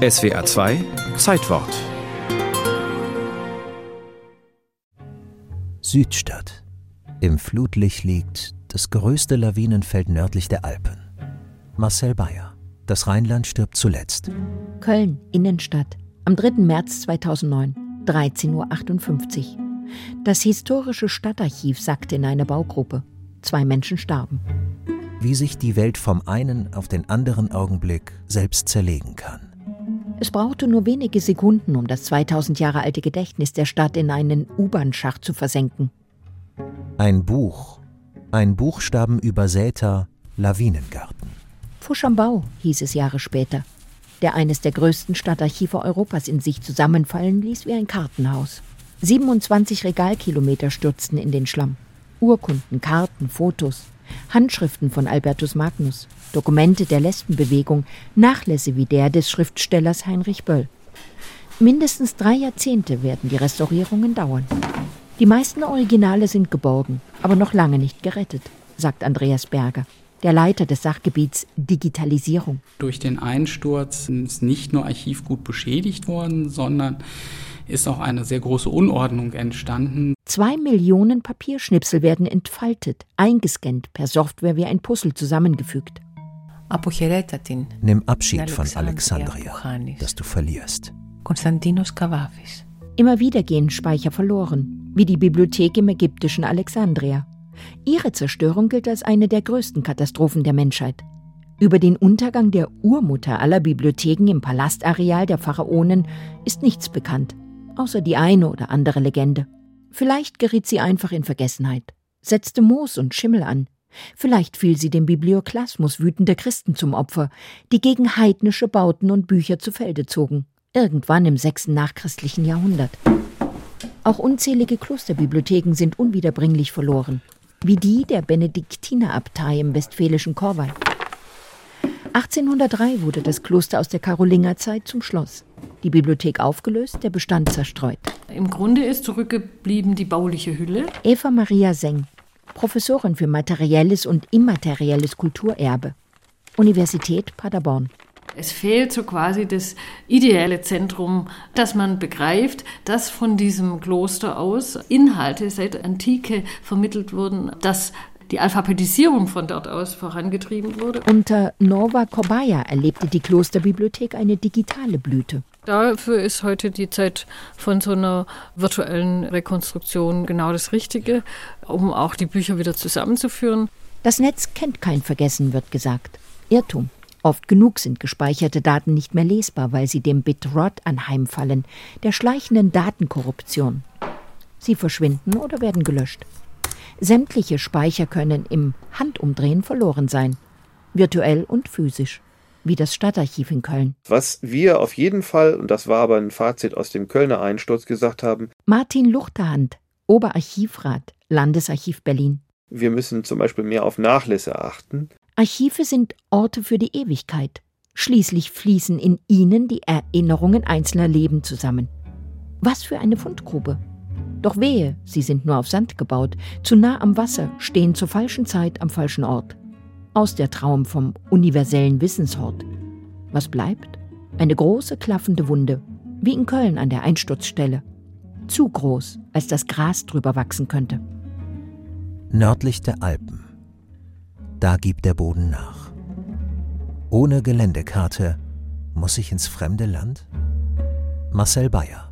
SWA 2 Zeitwort Südstadt. Im Flutlicht liegt das größte Lawinenfeld nördlich der Alpen. Marcel Bayer. Das Rheinland stirbt zuletzt. Köln, Innenstadt. Am 3. März 2009, 13.58 Uhr. Das historische Stadtarchiv sackte in eine Baugruppe. Zwei Menschen starben. Wie sich die Welt vom einen auf den anderen Augenblick selbst zerlegen kann. Es brauchte nur wenige Sekunden, um das 2000 Jahre alte Gedächtnis der Stadt in einen U-Bahn-Schacht zu versenken. Ein Buch, ein buchstabenübersäter Lawinengarten. Fusch am Bau, hieß es Jahre später, der eines der größten Stadtarchive Europas in sich zusammenfallen ließ wie ein Kartenhaus. 27 Regalkilometer stürzten in den Schlamm. Urkunden, Karten, Fotos, Handschriften von Albertus Magnus, Dokumente der Lesbenbewegung, Nachlässe wie der des Schriftstellers Heinrich Böll. Mindestens drei Jahrzehnte werden die Restaurierungen dauern. Die meisten Originale sind geborgen, aber noch lange nicht gerettet, sagt Andreas Berger, der Leiter des Sachgebiets Digitalisierung. Durch den Einsturz ist nicht nur Archivgut beschädigt worden, sondern ist auch eine sehr große Unordnung entstanden. Zwei Millionen Papierschnipsel werden entfaltet, eingescannt, per Software wie ein Puzzle zusammengefügt. Nimm Abschied von Alexandria, das du verlierst. Konstantinos Kavafis. Immer wieder gehen Speicher verloren, wie die Bibliothek im ägyptischen Alexandria. Ihre Zerstörung gilt als eine der größten Katastrophen der Menschheit. Über den Untergang der Urmutter aller Bibliotheken im Palastareal der Pharaonen ist nichts bekannt außer die eine oder andere Legende. Vielleicht geriet sie einfach in Vergessenheit, setzte Moos und Schimmel an. Vielleicht fiel sie dem Biblioklasmus wütender Christen zum Opfer, die gegen heidnische Bauten und Bücher zu Felde zogen, irgendwann im sechsten nachchristlichen Jahrhundert. Auch unzählige Klosterbibliotheken sind unwiederbringlich verloren, wie die der Benediktinerabtei im westfälischen Korwei. 1803 wurde das Kloster aus der Karolingerzeit zum Schloss die Bibliothek aufgelöst, der Bestand zerstreut. Im Grunde ist zurückgeblieben die bauliche Hülle. Eva Maria Seng, Professorin für materielles und immaterielles Kulturerbe, Universität Paderborn. Es fehlt so quasi das ideelle Zentrum, dass man begreift, dass von diesem Kloster aus Inhalte seit Antike vermittelt wurden, dass die Alphabetisierung von dort aus vorangetrieben wurde. Unter Nova Kobaya erlebte die Klosterbibliothek eine digitale Blüte. Dafür ist heute die Zeit von so einer virtuellen Rekonstruktion genau das Richtige, um auch die Bücher wieder zusammenzuführen. Das Netz kennt kein Vergessen, wird gesagt. Irrtum. Oft genug sind gespeicherte Daten nicht mehr lesbar, weil sie dem Bitrot anheimfallen, der schleichenden Datenkorruption. Sie verschwinden oder werden gelöscht. Sämtliche Speicher können im Handumdrehen verloren sein, virtuell und physisch wie das Stadtarchiv in Köln. Was wir auf jeden Fall, und das war aber ein Fazit aus dem Kölner Einsturz, gesagt haben. Martin Luchterhand, Oberarchivrat, Landesarchiv Berlin. Wir müssen zum Beispiel mehr auf Nachlässe achten. Archive sind Orte für die Ewigkeit. Schließlich fließen in ihnen die Erinnerungen einzelner Leben zusammen. Was für eine Fundgrube. Doch wehe, sie sind nur auf Sand gebaut, zu nah am Wasser, stehen zur falschen Zeit am falschen Ort. Aus der Traum vom universellen Wissenshort. Was bleibt? Eine große klaffende Wunde, wie in Köln an der Einsturzstelle. Zu groß, als das Gras drüber wachsen könnte. Nördlich der Alpen. Da gibt der Boden nach. Ohne Geländekarte muss ich ins fremde Land? Marcel Bayer